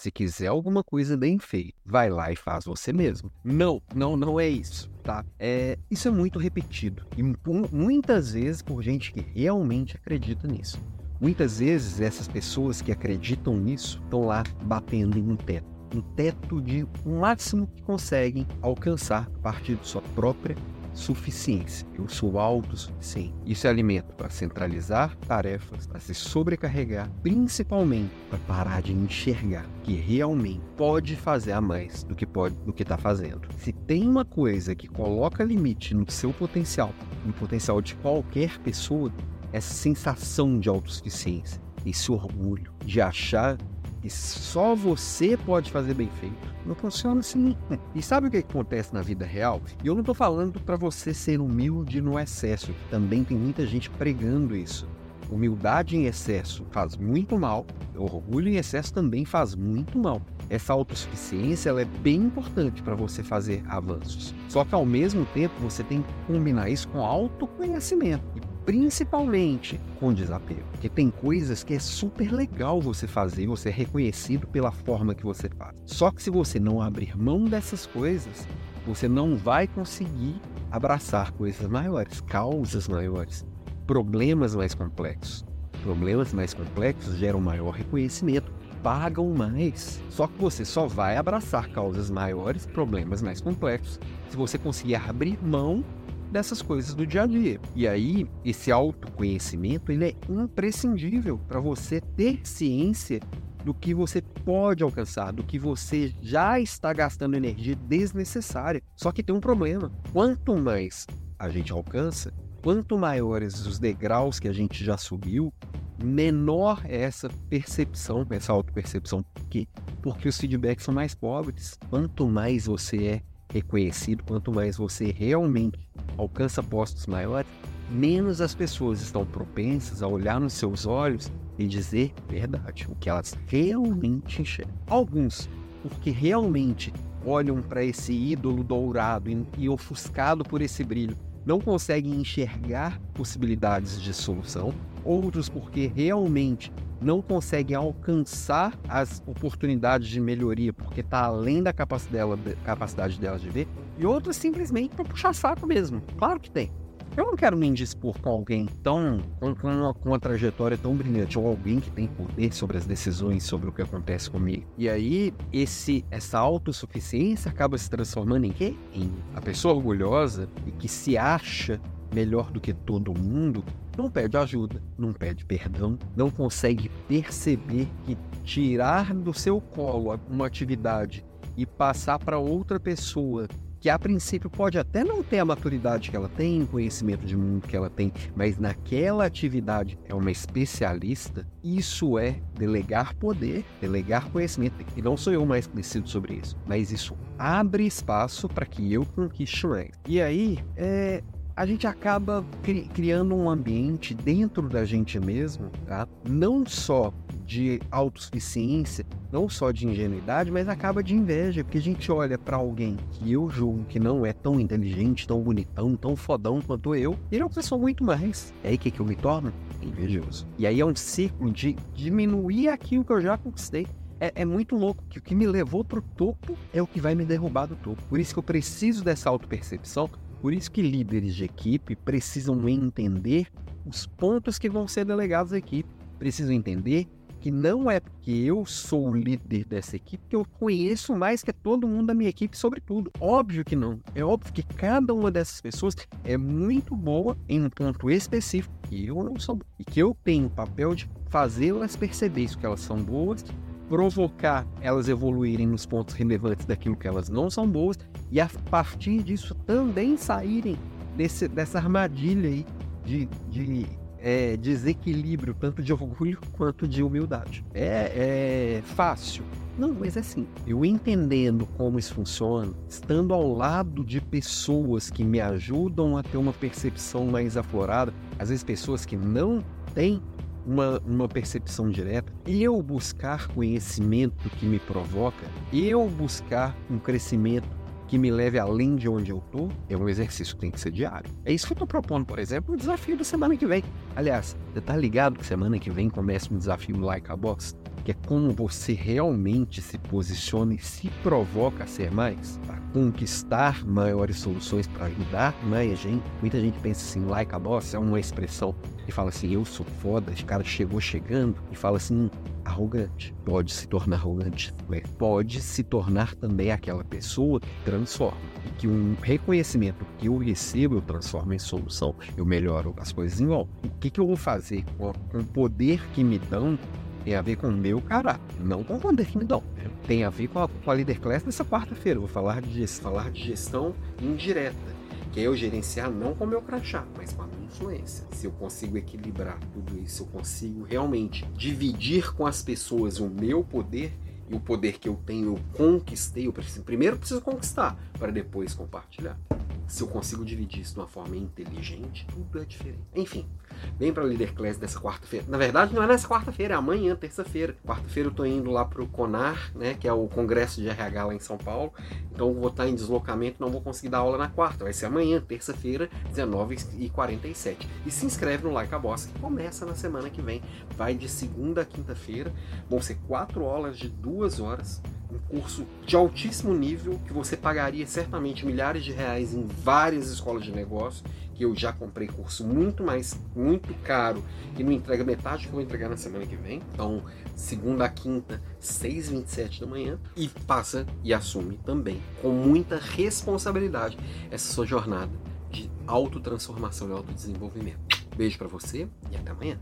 Se quiser alguma coisa bem feita, vai lá e faz você mesmo. Não, não, não é isso, tá? É, isso é muito repetido e muitas vezes por gente que realmente acredita nisso. Muitas vezes essas pessoas que acreditam nisso estão lá batendo em um teto, um teto de um máximo que conseguem alcançar a partir de sua própria suficiência. Eu sou autossuficiente. Isso é alimento para centralizar tarefas, para se sobrecarregar, principalmente para parar de enxergar que realmente pode fazer a mais do que pode do que está fazendo. Se tem uma coisa que coloca limite no seu potencial, no potencial de qualquer pessoa, essa sensação de autossuficiência, esse orgulho de achar que só você pode fazer bem feito não funciona assim. E sabe o que acontece na vida real? E eu não estou falando para você ser humilde no excesso. Também tem muita gente pregando isso. Humildade em excesso faz muito mal. Orgulho em excesso também faz muito mal. Essa autossuficiência ela é bem importante para você fazer avanços. Só que ao mesmo tempo você tem que combinar isso com autoconhecimento. E principalmente com desapego. Porque tem coisas que é super legal você fazer, você é reconhecido pela forma que você faz. Só que se você não abrir mão dessas coisas, você não vai conseguir abraçar coisas maiores, causas maiores, problemas mais complexos. Problemas mais complexos geram maior reconhecimento, pagam mais. Só que você só vai abraçar causas maiores, problemas mais complexos, se você conseguir abrir mão dessas coisas do dia a dia. E aí, esse autoconhecimento ele é imprescindível para você ter ciência do que você pode alcançar, do que você já está gastando energia desnecessária. Só que tem um problema. Quanto mais a gente alcança, quanto maiores os degraus que a gente já subiu, menor é essa percepção, essa autopercepção. Por quê? Porque os feedbacks são mais pobres. Quanto mais você é reconhecido, quanto mais você realmente alcança postos maiores, menos as pessoas estão propensas a olhar nos seus olhos e dizer verdade, o que elas realmente enxergam. Alguns, porque realmente olham para esse ídolo dourado e, e ofuscado por esse brilho, não conseguem enxergar possibilidades de solução. Outros, porque realmente não conseguem alcançar as oportunidades de melhoria porque está além da capacidade, dela, capacidade delas de ver, e outras simplesmente para puxar saco mesmo. Claro que tem. Eu não quero me indispor com alguém tão com, uma, com, uma, trajetória tão brilhante ou alguém que tem poder sobre as decisões, sobre o que acontece comigo. E aí esse essa autossuficiência acaba se transformando em quê? Em a pessoa orgulhosa e que se acha melhor do que todo mundo, não pede ajuda, não pede perdão, não consegue perceber que tirar do seu colo uma atividade e passar para outra pessoa que a princípio pode até não ter a maturidade que ela tem, o conhecimento de mundo que ela tem, mas naquela atividade é uma especialista, isso é delegar poder, delegar conhecimento. E não sou eu mais conhecido sobre isso, mas isso abre espaço para que eu conquiste mais. E aí, é, a gente acaba cri criando um ambiente dentro da gente mesmo, tá? não só de autossuficiência, não só de ingenuidade, mas acaba de inveja, porque a gente olha para alguém que eu julgo que não é tão inteligente, tão bonitão, tão fodão quanto eu, e ele é uma pessoa muito mais. É aí que, que eu me torno invejoso. E aí é um ciclo de diminuir aquilo que eu já conquistei. É, é, muito louco que o que me levou pro topo é o que vai me derrubar do topo. Por isso que eu preciso dessa autopercepção, por isso que líderes de equipe precisam entender os pontos que vão ser delegados à equipe. Precisam entender que não é porque eu sou o líder dessa equipe que eu conheço mais que todo mundo da minha equipe sobre tudo. Óbvio que não. É óbvio que cada uma dessas pessoas é muito boa em um ponto específico e eu não sou. E que eu tenho o papel de fazê-las perceber isso, que elas são boas provocar elas evoluírem nos pontos relevantes daquilo que elas não são boas e a partir disso também saírem desse, dessa armadilha aí de, de é, desequilíbrio, tanto de orgulho quanto de humildade. É, é fácil. Não, mas é assim, eu entendendo como isso funciona, estando ao lado de pessoas que me ajudam a ter uma percepção mais aflorada, às vezes pessoas que não têm uma, uma percepção direta, eu buscar conhecimento que me provoca, eu buscar um crescimento que me leve além de onde eu tô, é um exercício que tem que ser diário. É isso que eu tô propondo, por exemplo, o desafio da semana que vem. Aliás, você tá ligado que semana que vem começa um desafio Like a Box? Que é como você realmente se posiciona e se provoca a ser mais, para conquistar maiores soluções, para ajudar mais gente. Muita gente pensa assim, like a boss é uma expressão e fala assim, eu sou foda, esse cara chegou chegando e fala assim, arrogante. Pode se tornar arrogante, mas pode se tornar também aquela pessoa que transforma. E que um reconhecimento que eu recebo, eu transformo em solução. Eu melhoro as coisas em volta. O que, que eu vou fazer com, o poder que me dão tem a ver com o meu caráter, não com o poder que me dão. Tem a ver com a, com a Leader Class dessa quarta-feira. Vou falar de, falar de gestão indireta que é eu gerenciar não com o meu crachá, mas com a influência. Se eu consigo equilibrar tudo isso, eu consigo realmente dividir com as pessoas o meu poder e o poder que eu tenho, eu conquistei, eu preciso, primeiro preciso conquistar para depois compartilhar. Se eu consigo dividir isso de uma forma inteligente, tudo é diferente. Enfim, Vem para o Leader Class dessa quarta-feira. Na verdade, não é nessa quarta-feira, é amanhã, terça-feira. Quarta-feira eu estou indo lá para o CONAR, né, que é o Congresso de RH lá em São Paulo. Então vou estar em deslocamento, não vou conseguir dar aula na quarta. Vai ser amanhã, terça-feira, 19h47. E se inscreve no Like a Boss, que começa na semana que vem. Vai de segunda a quinta-feira. Vão ser quatro aulas de duas horas um curso de altíssimo nível que você pagaria certamente milhares de reais em várias escolas de negócio que eu já comprei curso muito mais, muito caro e não entrega metade do que eu vou entregar na semana que vem. Então, segunda a quinta, 6h27 da manhã. E passa e assume também, com muita responsabilidade, essa sua jornada de autotransformação e autodesenvolvimento. Beijo para você e até amanhã.